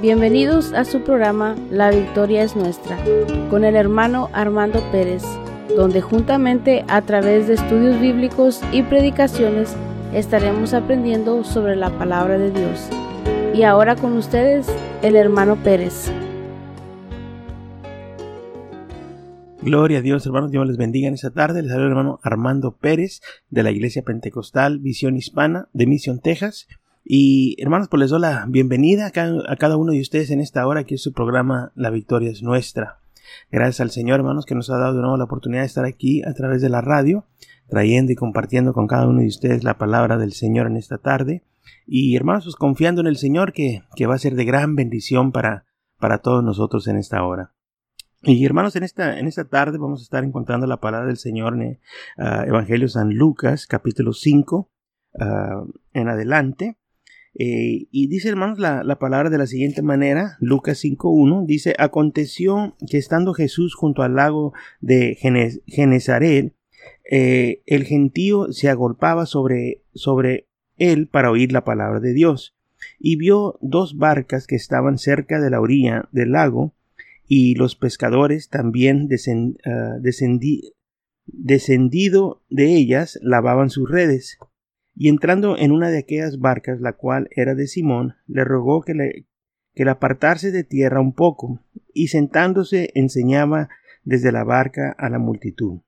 Bienvenidos a su programa La Victoria es Nuestra, con el hermano Armando Pérez, donde juntamente a través de estudios bíblicos y predicaciones estaremos aprendiendo sobre la palabra de Dios. Y ahora con ustedes, el hermano Pérez. Gloria a Dios, hermanos, Dios les bendiga en esta tarde. Les saluda el hermano Armando Pérez de la Iglesia Pentecostal Visión Hispana de Mission, Texas. Y hermanos, pues les doy la bienvenida a cada, uno de ustedes en esta hora, que es su programa La Victoria es Nuestra. Gracias al Señor, hermanos, que nos ha dado de nuevo la oportunidad de estar aquí a través de la radio, trayendo y compartiendo con cada uno de ustedes la palabra del Señor en esta tarde. Y hermanos, pues confiando en el Señor que, que va a ser de gran bendición para, para todos nosotros en esta hora. Y hermanos, en esta, en esta tarde vamos a estar encontrando la palabra del Señor en ah, Evangelio San Lucas, capítulo 5, ah, en adelante. Eh, y dice, hermanos, la, palabra de la siguiente manera, Lucas 5.1, dice, aconteció que estando Jesús junto al lago de Genezaret, eh, el gentío se agolpaba sobre, sobre él para oír la palabra de Dios, y vio dos barcas que estaban cerca de la orilla del lago, y los pescadores también ah, descendido de ellas lavaban sus redes y entrando en una de aquellas barcas, la cual era de Simón, le rogó que le, que apartase de tierra un poco, y sentándose enseñaba desde la barca a la multitud.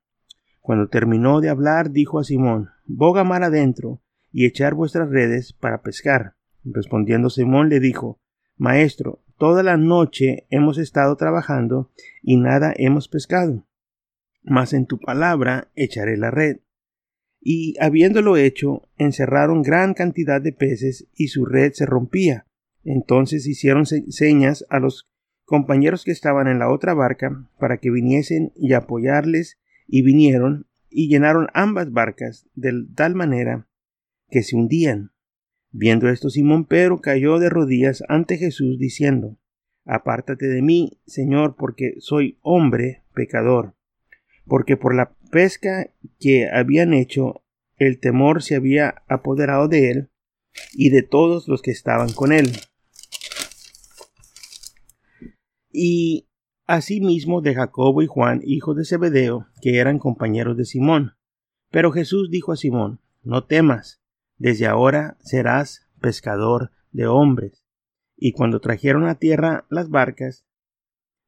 Cuando terminó de hablar, dijo a Simón, Boga mar adentro, y echar vuestras redes para pescar. Respondiendo Simón le dijo, Maestro, toda la noche hemos estado trabajando y nada hemos pescado. Mas en tu palabra echaré la red y habiéndolo hecho, encerraron gran cantidad de peces y su red se rompía. Entonces hicieron señas a los compañeros que estaban en la otra barca para que viniesen y apoyarles y vinieron y llenaron ambas barcas de tal manera que se hundían. Viendo esto Simón Pedro cayó de rodillas ante Jesús diciendo Apártate de mí, Señor, porque soy hombre pecador porque por la pesca que habían hecho, el temor se había apoderado de él y de todos los que estaban con él. Y asimismo de Jacobo y Juan, hijos de Zebedeo, que eran compañeros de Simón. Pero Jesús dijo a Simón, No temas, desde ahora serás pescador de hombres. Y cuando trajeron a tierra las barcas,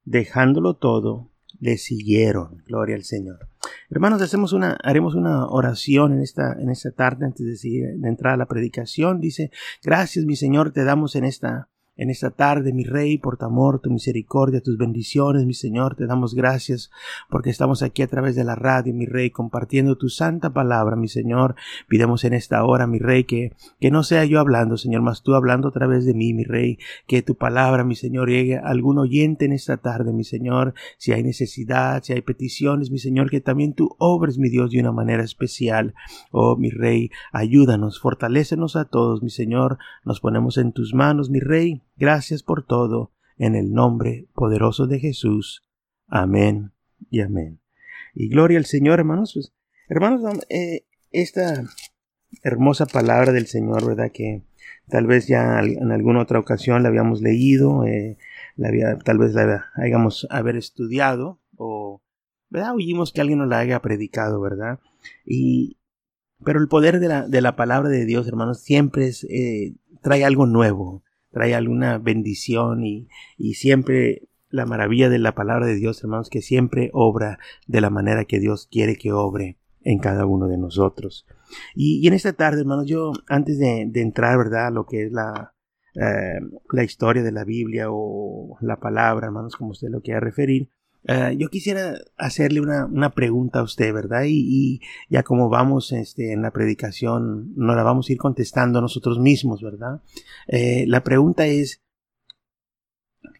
dejándolo todo, le siguieron. Gloria al Señor. Hermanos, hacemos una, haremos una oración en esta, en esta tarde antes de, de entrar a la predicación. Dice, gracias mi Señor, te damos en esta en esta tarde, mi Rey, por tu amor, tu misericordia, tus bendiciones, mi Señor, te damos gracias porque estamos aquí a través de la radio, mi Rey, compartiendo tu santa palabra, mi Señor. Pidemos en esta hora, mi Rey, que, que no sea yo hablando, Señor, mas tú hablando a través de mí, mi Rey, que tu palabra, mi Señor, llegue a algún oyente en esta tarde, mi Señor. Si hay necesidad, si hay peticiones, mi Señor, que también tú obres, mi Dios, de una manera especial. Oh, mi Rey, ayúdanos, fortalécenos a todos, mi Señor. Nos ponemos en tus manos, mi Rey Gracias por todo, en el nombre poderoso de Jesús. Amén y amén. Y gloria al Señor, hermanos. Pues, hermanos, eh, esta hermosa palabra del Señor, ¿verdad? Que tal vez ya en alguna otra ocasión la habíamos leído, eh, la había, tal vez la hayamos haber estudiado, o ¿verdad? oímos que alguien nos la haya predicado, ¿verdad? Y, pero el poder de la, de la palabra de Dios, hermanos, siempre es, eh, trae algo nuevo trae alguna bendición y, y siempre la maravilla de la palabra de Dios, hermanos, que siempre obra de la manera que Dios quiere que obre en cada uno de nosotros. Y, en esta tarde, hermanos, yo antes de, entrar, ¿verdad?, a lo que es la, eh, la historia de la Biblia o la palabra, hermanos, como usted lo quiera referir, eh, yo quisiera hacerle una, una, pregunta a usted, ¿verdad? Y, ya como vamos este, en la predicación, nos la vamos a ir contestando nosotros mismos, ¿verdad? Eh, la pregunta es,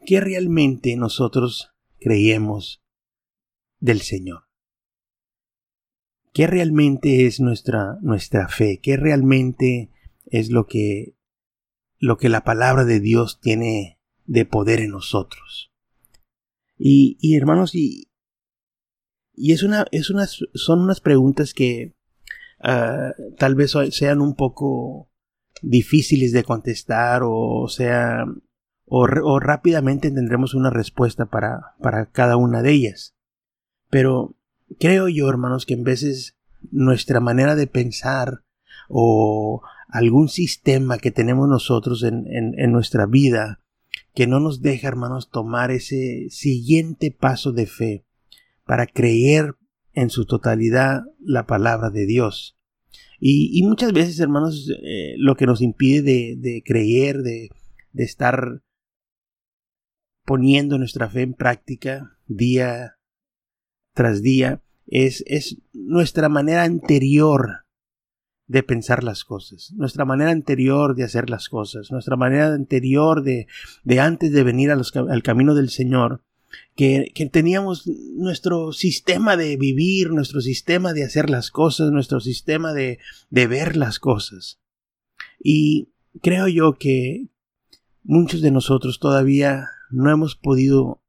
¿qué realmente nosotros creemos del Señor? ¿Qué realmente es nuestra, nuestra fe? ¿Qué realmente es lo que, lo que la palabra de Dios tiene de poder en nosotros? Y, hermanos, y, y es una, es son unas preguntas que ah, tal vez sean un poco difíciles de contestar o, sea o, rápidamente tendremos una respuesta para, para cada una de ellas. Pero creo yo, hermanos, que en veces nuestra manera de pensar o algún sistema que tenemos nosotros en, en, nuestra vida que no nos deja, hermanos, tomar ese siguiente paso de fe para creer en su totalidad la palabra de Dios. Y, muchas veces, hermanos, eh, lo que nos impide de, de creer, de, de, estar poniendo nuestra fe en práctica día tras día, es, es nuestra manera anterior de pensar las cosas, nuestra manera anterior de hacer las cosas, nuestra manera anterior de, de antes de venir al camino del Señor, que, que, teníamos nuestro sistema de vivir, nuestro sistema de hacer las cosas, nuestro sistema de, de ver las cosas. Y creo yo que muchos de nosotros todavía no hemos podido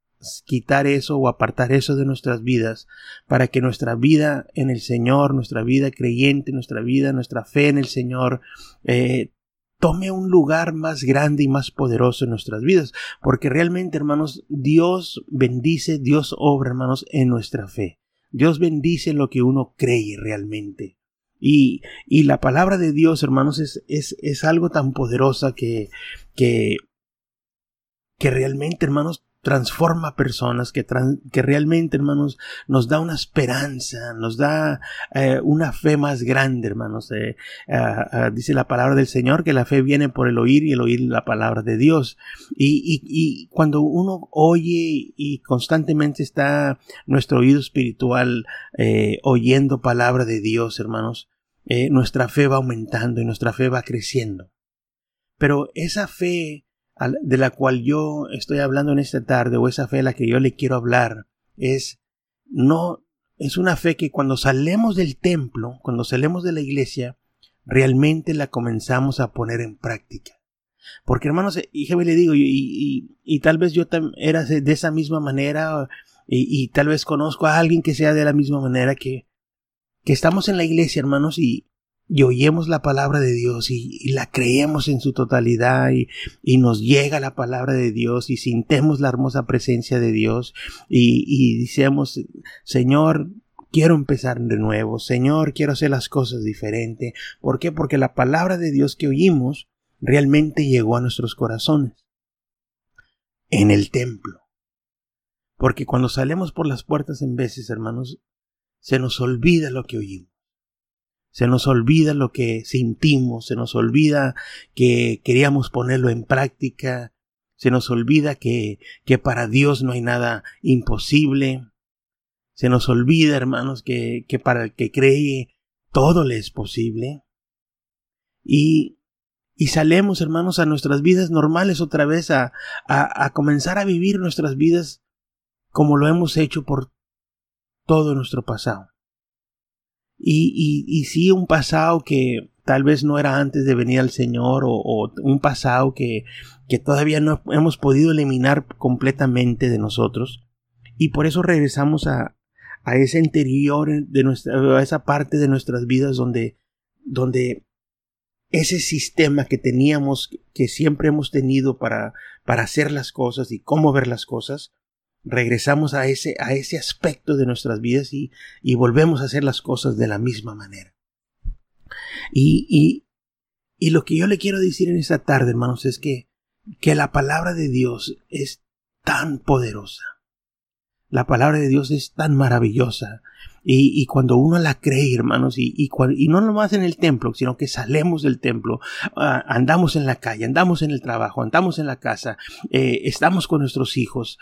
quitar eso o apartar eso de nuestras vidas para que nuestra vida en el Señor, nuestra vida creyente, nuestra vida, nuestra fe en el Señor, eh, tome un lugar más grande y más poderoso en nuestras vidas. Porque realmente, hermanos, Dios bendice, Dios obra, hermanos, en nuestra fe. Dios bendice lo que uno cree realmente. Y, y la palabra de Dios, hermanos, es, es, es algo tan poderosa que, que, que realmente, hermanos, transforma personas, que, que realmente, hermanos, nos da una esperanza, nos da eh, una fe más grande, hermanos. Eh, ah, dice la palabra del Señor que la fe viene por el oír y el oír la palabra de Dios. Y, y, y cuando uno oye y constantemente está nuestro oído espiritual eh, oyendo palabra de Dios, hermanos, nuestra fe va aumentando y nuestra fe va creciendo. Pero esa fe de la cual yo estoy hablando en esta tarde o esa fe a la que yo le quiero hablar es no es una fe que cuando salemos del templo, cuando salemos de la iglesia, realmente la comenzamos a poner en práctica. Porque hermanos, y le digo, y, y, tal vez yo era de esa misma manera, y, y, tal vez conozco a alguien que sea de la misma manera que, que estamos en la iglesia, hermanos, y, y oímos la palabra de Dios y, la creemos en su totalidad y, y, nos llega la palabra de Dios y sintemos la hermosa presencia de Dios y, y decimos, Señor, quiero empezar de nuevo, Señor, quiero hacer las cosas diferente. ¿Por qué? Porque la palabra de Dios que oímos realmente llegó a nuestros corazones en el templo. Porque cuando salemos por las puertas en veces, hermanos, se nos olvida lo que oímos. Se nos olvida lo que sentimos, se nos olvida que queríamos ponerlo en práctica, se nos olvida que, que para Dios no hay nada imposible, se nos olvida, hermanos, que, que para el que cree todo le es posible. Y, y salemos, hermanos, a nuestras vidas normales otra vez, a, a, a comenzar a vivir nuestras vidas como lo hemos hecho por todo nuestro pasado. Y, y, y sí, un pasado que tal vez no era antes de venir al Señor o, un pasado que, que todavía no hemos podido eliminar completamente de nosotros. Y por eso regresamos a, a ese interior de nuestra, a esa parte de nuestras vidas donde, donde ese sistema que teníamos, que siempre hemos tenido para, para hacer las cosas y cómo ver las cosas, regresamos a ese, a ese aspecto de nuestras vidas y, y volvemos a hacer las cosas de la misma manera. Y, y, y lo que yo le quiero decir en esta tarde, hermanos, es que, que la palabra de Dios es tan poderosa. La palabra de Dios es tan maravillosa. Y, y, cuando uno la cree, hermanos, y, y, y no nomás en el templo, sino que salemos del templo, ah, andamos en la calle, andamos en el trabajo, andamos en la casa, eh, estamos con nuestros hijos,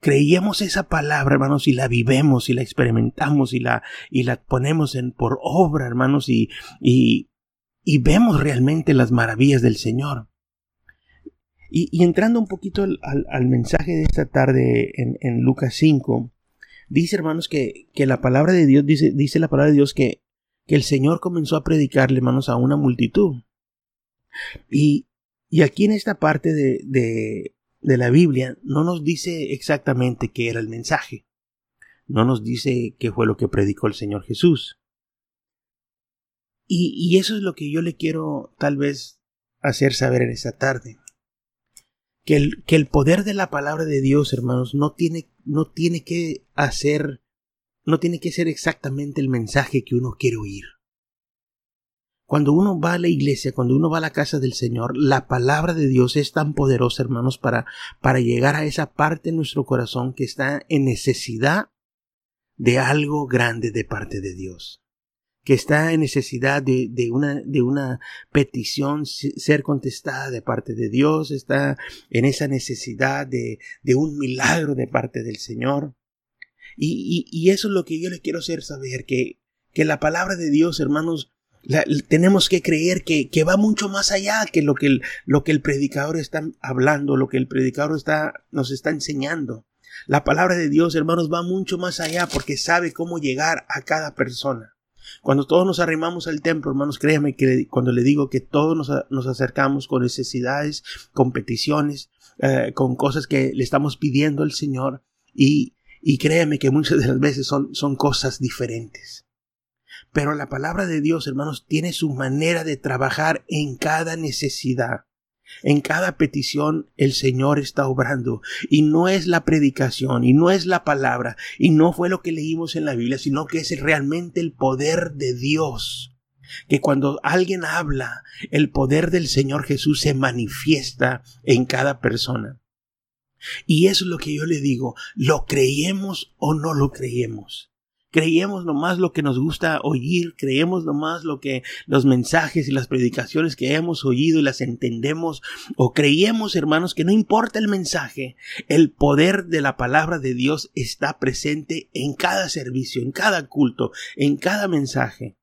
creíamos esa palabra, hermanos, y la vivemos y la experimentamos y la, y la ponemos en, por obra, hermanos, y, y, y vemos realmente las maravillas del Señor. Y, entrando un poquito al, mensaje de esta tarde en, en, Lucas 5, dice, hermanos, que, que la palabra de Dios, dice, dice la palabra de Dios que, que el Señor comenzó a predicarle, hermanos, a una multitud. Y, y aquí en esta parte de, de, de la Biblia no nos dice exactamente qué era el mensaje. No nos dice qué fue lo que predicó el Señor Jesús. Y, eso es lo que yo le quiero tal vez hacer saber en esta tarde. Que el, que el poder de la palabra de Dios, hermanos, no tiene, no tiene que hacer, no tiene que ser exactamente el mensaje que uno quiere oír. Cuando uno va a la iglesia, cuando uno va a la casa del Señor, la palabra de Dios es tan poderosa, hermanos, para, para llegar a esa parte de nuestro corazón que está en necesidad de algo grande de parte de Dios que está en necesidad de, de, una, de una petición ser contestada de parte de Dios, está en esa necesidad de, de un milagro de parte del Señor. Y, y, eso es lo que yo le quiero hacer saber, que, que la palabra de Dios, hermanos, tenemos que creer que, que, va mucho más allá que lo que, el, lo que el predicador está hablando, lo que el predicador está, nos está enseñando. La palabra de Dios, hermanos, va mucho más allá porque sabe cómo llegar a cada persona. Cuando todos nos arrimamos al templo, hermanos, créanme que cuando le digo que todos nos, acercamos con necesidades, con peticiones, eh, con cosas que le estamos pidiendo al Señor, y, y que muchas de las veces son, son cosas diferentes. Pero la palabra de Dios, hermanos, tiene su manera de trabajar en cada necesidad. En cada petición el Señor está obrando y no es la predicación y no es la palabra y no fue lo que leímos en la Biblia, sino que es realmente el poder de Dios. Que cuando alguien habla, el poder del Señor Jesús se manifiesta en cada persona. Y eso es lo que yo le digo, lo creemos o no lo creemos creemos nomás lo que nos gusta oír, creemos nomás lo que los mensajes y las predicaciones que hemos oído y las entendemos, o creemos, hermanos, que no importa el mensaje, el poder de la palabra de Dios está presente en cada servicio, en cada culto, en cada mensaje.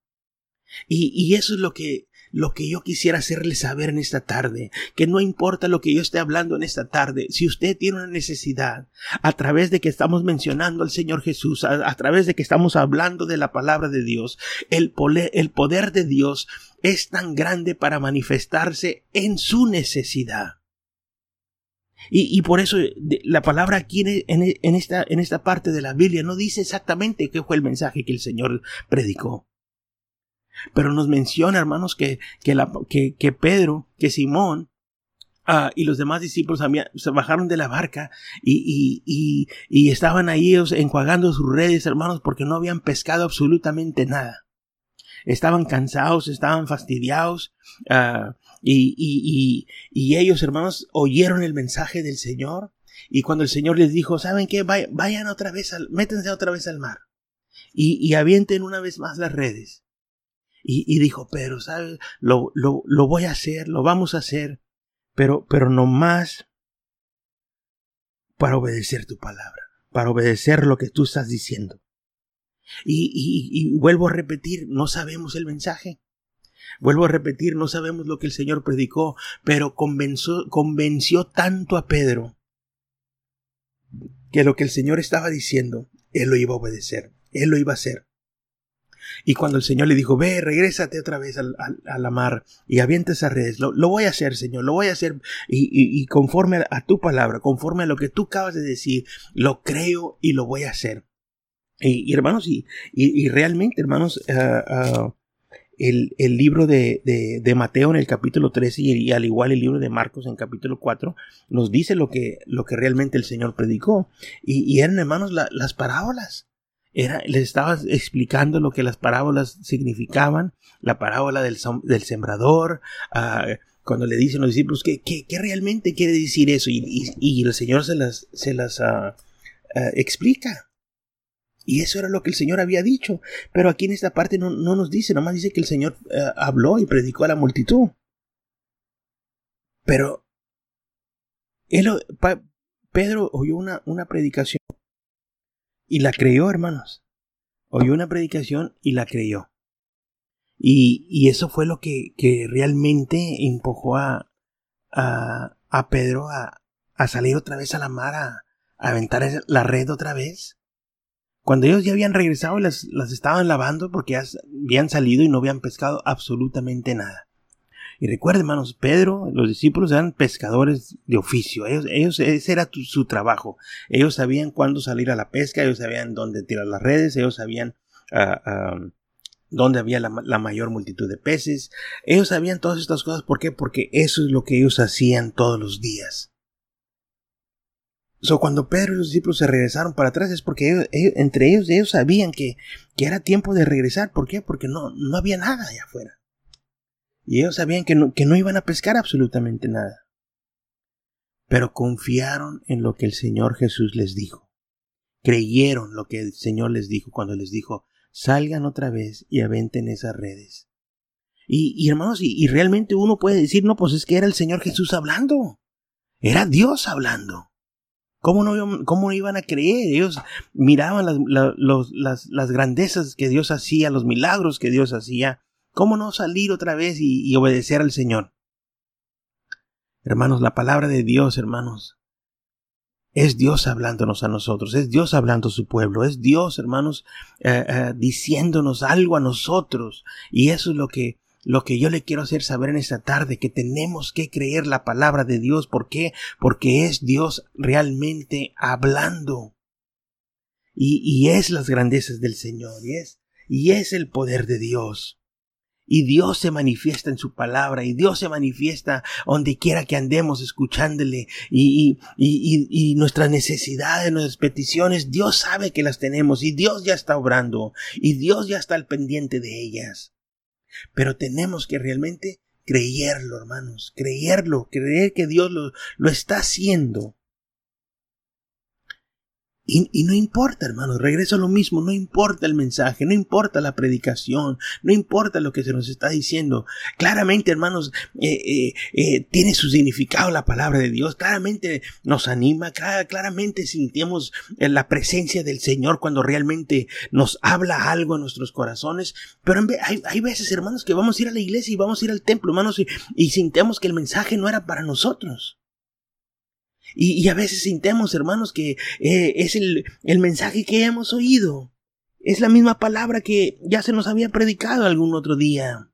Y, y eso es lo que lo que yo quisiera hacerle saber en esta tarde, que no importa lo que yo esté hablando en esta tarde, si usted tiene una necesidad, a través de que estamos mencionando al Señor Jesús, a, través de que estamos hablando de la palabra de Dios, el, poder de Dios es tan grande para manifestarse en su necesidad. Y, por eso la palabra aquí en, esta, en esta parte de la Biblia no dice exactamente qué fue el mensaje que el Señor predicó. Pero nos menciona, hermanos, que, que, la, que, que Pedro, que Simón, Uh, y los demás discípulos se bajaron de la barca y, y, y, estaban ahí enjuagando sus redes, hermanos, porque no habían pescado absolutamente nada. Estaban cansados, estaban fastidiados, uh, y, y, ellos, hermanos, oyeron el mensaje del Señor. Y cuando el Señor les dijo, ¿saben qué? Vayan otra vez, al, métense otra vez al mar. Y, y avienten una vez más las redes. Y, dijo, pero, ¿sabes? Lo, lo, lo, voy a hacer, lo vamos a hacer, pero, pero no más para obedecer tu palabra, para obedecer lo que tú estás diciendo. Y, y, vuelvo a repetir, no sabemos el mensaje. Vuelvo a repetir, no sabemos lo que el Señor predicó, pero convenció, convenció tanto a Pedro que lo que el Señor estaba diciendo, él lo iba a obedecer, él lo iba a hacer. Y cuando el Señor le dijo, ve, regrésate otra vez al, a la mar y avienta esas redes, lo, lo, voy a hacer, Señor, lo voy a hacer y, y, conforme a, tu palabra, conforme a lo que tú acabas de decir, lo creo y lo voy a hacer. Y, hermanos, y, y, realmente, hermanos, ah, ah, el, el, libro de, de, Mateo en el capítulo 13 y, al igual el libro de Marcos en capítulo 4 nos dice lo que, lo que realmente el Señor predicó. Y, eran, hermanos, las parábolas era, les estaba explicando lo que las parábolas significaban, la parábola del, del sembrador, uh, cuando le dicen los discípulos que, realmente quiere decir eso y, y, el Señor se las, se las uh, explica. Y eso era lo que el Señor había dicho. Pero aquí en esta parte no, no nos dice, nomás dice que el Señor habló y predicó a la multitud. Pero Pedro oyó una, una predicación y la creyó, hermanos. Oyó una predicación y la creyó. Y, y eso fue lo que, que realmente empujó a, a, a Pedro a, a, salir otra vez a la mar, a, aventar la red otra vez. Cuando ellos ya habían regresado, las, las estaban lavando porque habían salido y no habían pescado absolutamente nada. Y recuerden, hermanos, Pedro, los discípulos eran pescadores de oficio. Ellos, ellos ese era su trabajo. Ellos sabían cuándo salir a la pesca, ellos sabían dónde tirar las redes, ellos sabían uh, dónde había la, mayor multitud de peces. Ellos sabían todas estas cosas. ¿Por qué? Porque eso es lo que ellos hacían todos los días. So, cuando Pedro y los discípulos se regresaron para atrás es porque entre ellos, ellos sabían que, que, era tiempo de regresar. ¿Por qué? Porque no, no había nada allá afuera. Y ellos sabían que no, que no iban a pescar absolutamente nada. Pero confiaron en lo que el Señor Jesús les dijo. Creyeron lo que el Señor les dijo cuando les dijo, salgan otra vez y aventen esas redes. Y, hermanos, y, realmente uno puede decir, no, pues es que era el Señor Jesús hablando. Era Dios hablando. ¿Cómo no, cómo iban a creer? Ellos miraban las, las, grandezas que Dios hacía, los milagros que Dios hacía. ¿Cómo no salir otra vez y obedecer al Señor? Hermanos, la palabra de Dios, hermanos, es Dios hablándonos a nosotros, es Dios hablando a su pueblo, es Dios, hermanos, eh, eh, diciéndonos algo a nosotros. Y eso es lo que, lo que yo le quiero hacer saber en esta tarde, que tenemos que creer la palabra de Dios. ¿Por qué? Porque es Dios realmente hablando. Y, y es las grandezas del Señor, y es, y es el poder de Dios. Y Dios se manifiesta en su palabra, y Dios se manifiesta donde quiera que andemos escuchándole, y, y, y, nuestras necesidades, nuestras peticiones, Dios sabe que las tenemos, y Dios ya está obrando, y Dios ya está al pendiente de ellas. Pero tenemos que realmente creerlo, hermanos, creerlo, creer que Dios lo, lo está haciendo. Y, no importa, hermanos, regreso a lo mismo, no importa el mensaje, no importa la predicación, no importa lo que se nos está diciendo. Claramente, hermanos, eh, eh, eh, tiene su significado la palabra de Dios, claramente nos anima, claramente sentimos la presencia del Señor cuando realmente nos habla algo en nuestros corazones. Pero hay, hay veces, hermanos, que vamos a ir a la iglesia y vamos a ir al templo, hermanos, y, y sintemos que el mensaje no era para nosotros. Y, a veces sintemos, hermanos, que eh, es el, el mensaje que hemos oído. Es la misma palabra que ya se nos había predicado algún otro día.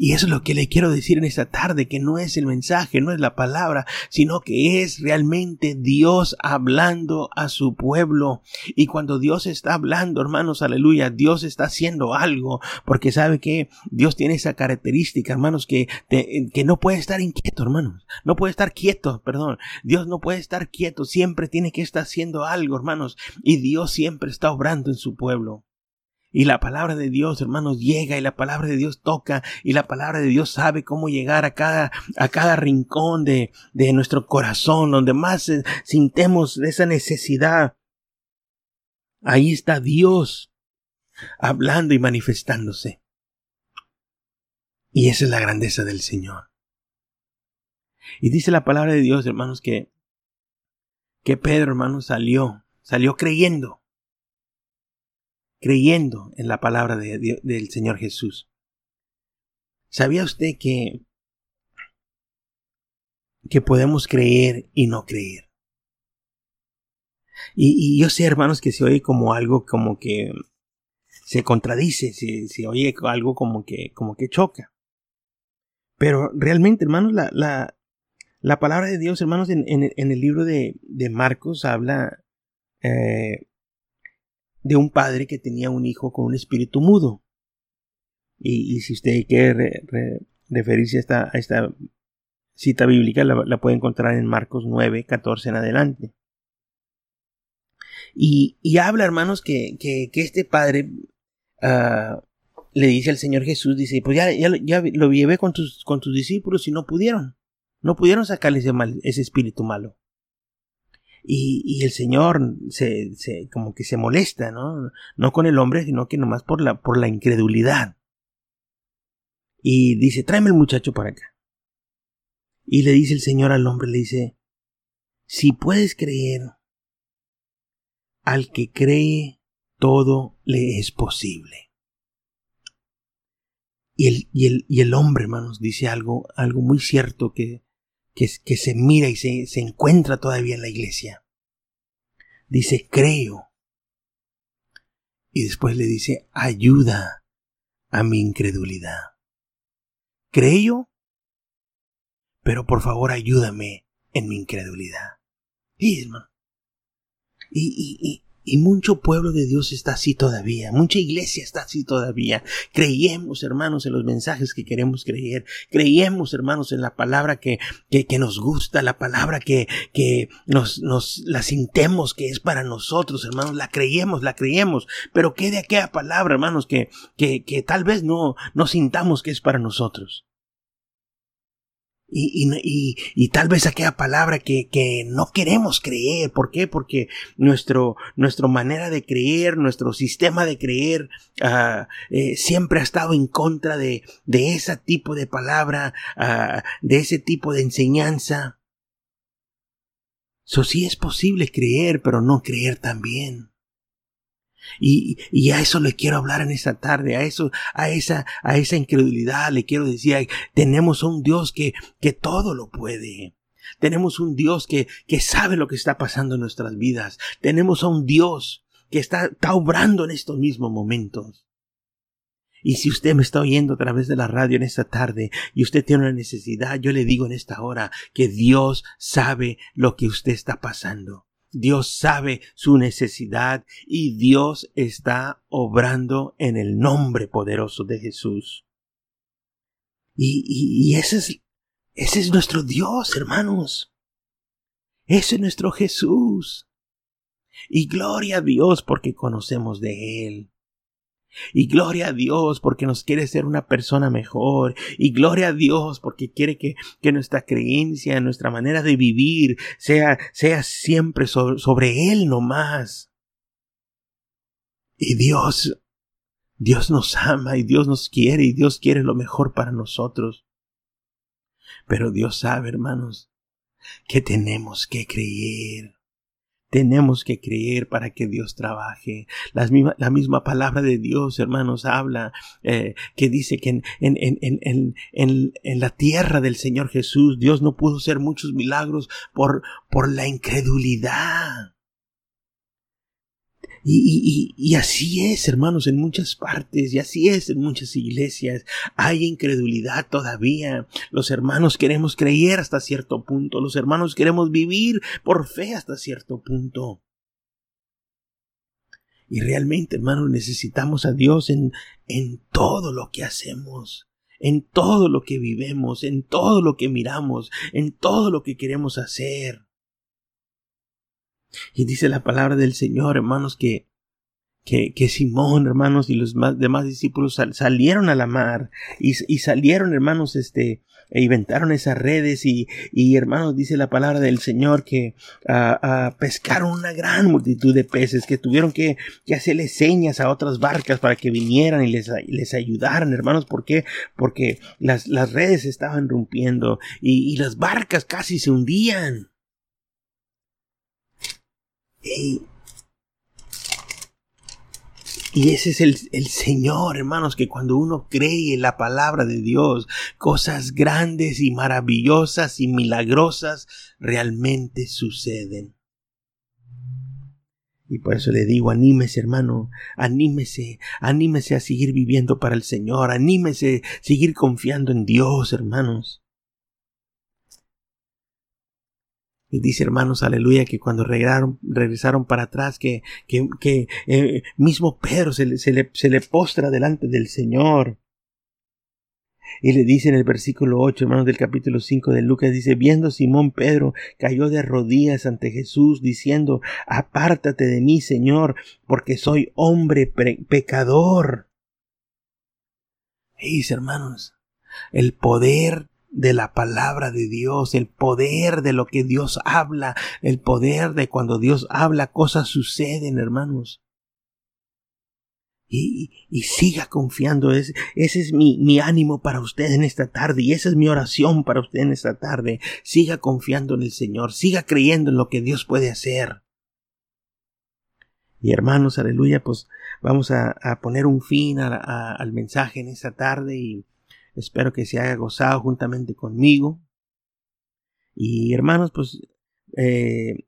Y eso es lo que le quiero decir en esta tarde, que no es el mensaje, no es la palabra, sino que es realmente Dios hablando a su pueblo. Y cuando Dios está hablando, hermanos, aleluya, Dios está haciendo algo, porque sabe que Dios tiene esa característica, hermanos, que, que no puede estar inquieto, hermanos, no puede estar quieto, perdón, Dios no puede estar quieto, siempre tiene que estar haciendo algo, hermanos, y Dios siempre está obrando en su pueblo. Y la palabra de Dios, hermanos, llega y la palabra de Dios toca y la palabra de Dios sabe cómo llegar a cada, a cada rincón de, de nuestro corazón, donde más sintemos esa necesidad. Ahí está Dios hablando y manifestándose. Y esa es la grandeza del Señor. Y dice la palabra de Dios, hermanos, que, que Pedro, hermanos, salió, salió creyendo creyendo en la palabra del Señor Jesús. ¿Sabía usted que, que podemos creer y no creer? Y, yo sé, hermanos, que se oye como algo como que se contradice, se, oye algo como que, como que choca. Pero realmente, hermanos, la, la, la palabra de Dios, hermanos, en, en, el libro de, de Marcos habla eh, de un padre que tenía un hijo con un espíritu mudo. Y, si usted quiere referirse a esta, cita bíblica, la, puede encontrar en Marcos 9, 14 en adelante. Y, habla, hermanos, que, que, este padre ah, le dice al Señor Jesús, dice, pues ya, ya, lo llevé con tus, con tus discípulos y no pudieron. No pudieron sacarle ese, mal, ese espíritu malo. Y, el Señor se, como que se molesta, ¿no? No con el hombre, sino que nomás por la, por la incredulidad. Y dice, tráeme el muchacho para acá. Y le dice el Señor al hombre, le dice, si puedes creer, al que cree, todo le es posible. Y el, y el, y el hombre, hermanos, dice algo, algo muy cierto que, que, se mira y se, se encuentra todavía en la iglesia. Dice, creo. Y después le dice, ayuda a mi incredulidad. Creo, pero por favor ayúdame en mi incredulidad. Y, y, y, y mucho pueblo de Dios está así todavía, mucha iglesia está así todavía. Creemos, hermanos, en los mensajes que queremos creer. Creemos, hermanos, en la palabra que, que, que nos gusta, la palabra que, que nos, nos la sintemos que es para nosotros, hermanos. La creemos, la creemos. Pero ¿qué de aquella palabra, hermanos, que, que, que tal vez no, no sintamos que es para nosotros? Y, y, y, tal vez aquella palabra que, que, no queremos creer. ¿Por qué? Porque nuestro, nuestra manera de creer, nuestro sistema de creer, uh, eh, siempre ha estado en contra de, de ese tipo de palabra, uh, de ese tipo de enseñanza. So, sí es posible creer, pero no creer también. Y, y, a eso le quiero hablar en esta tarde, a eso, a esa, a esa incredulidad le quiero decir, tenemos un Dios que, que todo lo puede. Tenemos un Dios que, que sabe lo que está pasando en nuestras vidas. Tenemos a un Dios que está, está obrando en estos mismos momentos. Y si usted me está oyendo a través de la radio en esta tarde y usted tiene una necesidad, yo le digo en esta hora que Dios sabe lo que usted está pasando. Dios sabe su necesidad y Dios está obrando en el nombre poderoso de Jesús. Y, es, ese es nuestro Dios, hermanos. Ese es nuestro Jesús. Y gloria a Dios porque conocemos de Él. Y gloria a Dios porque nos quiere ser una persona mejor. Y gloria a Dios porque quiere que, que nuestra creencia, nuestra manera de vivir sea, sea siempre sobre, sobre Él nomás. Y Dios, Dios nos ama y Dios nos quiere y Dios quiere lo mejor para nosotros. Pero Dios sabe, hermanos, que tenemos que creer. Tenemos que creer para que Dios trabaje. la misma palabra de Dios, hermanos, habla eh, que dice que en, en, en, en, la tierra del Señor Jesús Dios no pudo hacer muchos milagros por, por la incredulidad. Y, así es, hermanos, en muchas partes, y así es en muchas iglesias. Hay incredulidad todavía. Los hermanos queremos creer hasta cierto punto. Los hermanos queremos vivir por fe hasta cierto punto. Y realmente, hermanos, necesitamos a Dios en, en todo lo que hacemos en todo lo que vivemos, en todo lo que miramos, en todo lo que queremos hacer. Y dice la palabra del Señor, hermanos, que, que, que Simón, hermanos, y los demás discípulos salieron a la mar y, y, salieron, hermanos, este, e inventaron esas redes y, y hermanos, dice la palabra del Señor que uh, pescaron una gran multitud de peces, que tuvieron que, que hacerle señas a otras barcas para que vinieran y les, les ayudaran, hermanos, ¿por qué? Porque las, las redes estaban rompiendo y, y las barcas casi se hundían. Y, ese es el, el, Señor, hermanos, que cuando uno cree en la palabra de Dios, cosas grandes y maravillosas y milagrosas realmente suceden. Y por eso le digo, anímese, hermano, anímese, anímese a seguir viviendo para el Señor, anímese a seguir confiando en Dios, hermanos. Y dice hermanos, aleluya, que cuando regresaron, regresaron para atrás, que, que, que eh, mismo Pedro se le, se, le, se le postra delante del Señor. Y le dice en el versículo 8, hermanos del capítulo 5 de Lucas, dice, viendo Simón Pedro, cayó de rodillas ante Jesús, diciendo, apártate de mí, Señor, porque soy hombre pecador. Y dice, hermanos, el poder de la palabra de Dios, el poder de lo que Dios habla, el poder de cuando Dios habla, cosas suceden, hermanos. Y, y, siga confiando. ese es mi, mi ánimo para usted en esta tarde y esa es mi oración para usted en esta tarde. Siga confiando en el Señor, siga creyendo en lo que Dios puede hacer. Y hermanos, aleluya, pues vamos a, a poner un fin al mensaje en esta tarde y Espero que se haya gozado juntamente conmigo. Y hermanos, pues eh,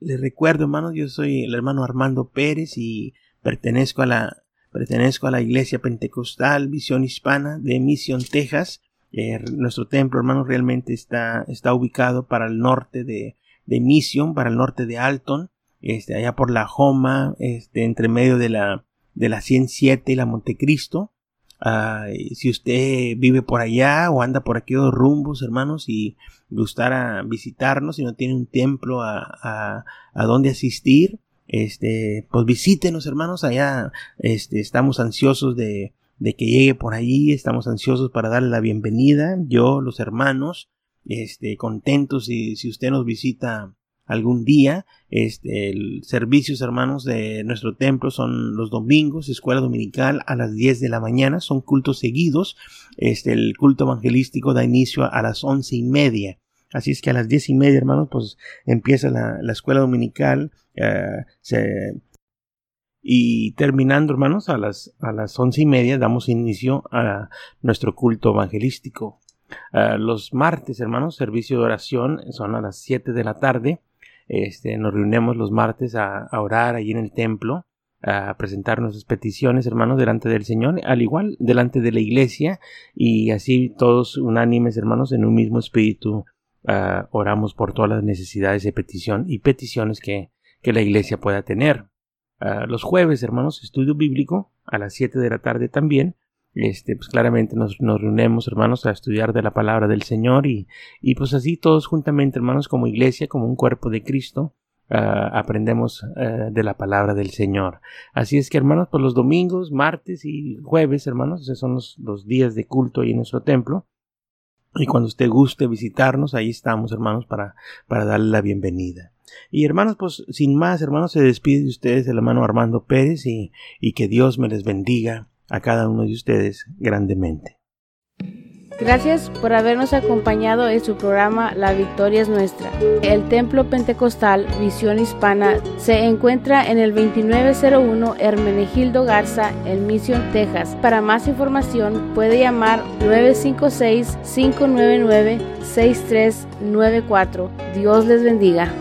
les recuerdo, hermanos, yo soy el hermano Armando Pérez y pertenezco a la pertenezco a la Iglesia Pentecostal Visión Hispana de Mission, Texas. Eh, nuestro templo, hermanos, realmente está, está ubicado para el norte de, de Mission, para el norte de Alton. este, allá por la Joma, este, entre medio de la, de la 107 y la Montecristo. Si usted vive por allá o anda por aquellos rumbos, hermanos, y gustara visitarnos, y no tiene un templo a, a, a donde asistir, este, pues visítenos, hermanos, allá, este, estamos ansiosos de, de que llegue por ahí, estamos ansiosos para darle la bienvenida, yo, los hermanos, este, contentos y si usted nos visita algún día. Este, el servicios, hermanos, de nuestro templo son los domingos, escuela dominical a las 10 de la mañana, son cultos seguidos. Este, el culto evangelístico da inicio a las once y media. Así es que a las diez y media, hermanos, pues empieza la, escuela dominical. Eh, y terminando, hermanos, a las, a las once y media damos inicio a nuestro culto evangelístico. Eh, los martes, hermanos, servicio de oración son a las 7 de la tarde. Este, nos reunimos los martes a, orar allí en el templo, a presentar nuestras peticiones, hermanos, delante del Señor, al igual delante de la iglesia, y así todos unánimes, hermanos, en un mismo espíritu, ah, oramos por todas las necesidades de petición y peticiones que, que la iglesia pueda tener. Ah, los jueves, hermanos, estudio bíblico a las 7 de la tarde también, este, pues claramente nos, nos, reunimos, hermanos, a estudiar de la palabra del Señor y, y pues así todos juntamente, hermanos, como iglesia, como un cuerpo de Cristo, ah, aprendemos ah, de la palabra del Señor. Así es que, hermanos, pues los domingos, martes y jueves, hermanos, esos son los, los días de culto ahí en nuestro templo. Y cuando usted guste visitarnos, ahí estamos, hermanos, para, para darle la bienvenida. Y hermanos, pues sin más, hermanos, se despide de ustedes el hermano Armando Pérez y, y que Dios me les bendiga a cada uno de ustedes grandemente. Gracias por habernos acompañado en su programa La Victoria es Nuestra. El Templo Pentecostal Visión Hispana se encuentra en el 2901 Hermenegildo Garza en Mission, Texas. Para más información puede llamar 956-599-6394. Dios les bendiga.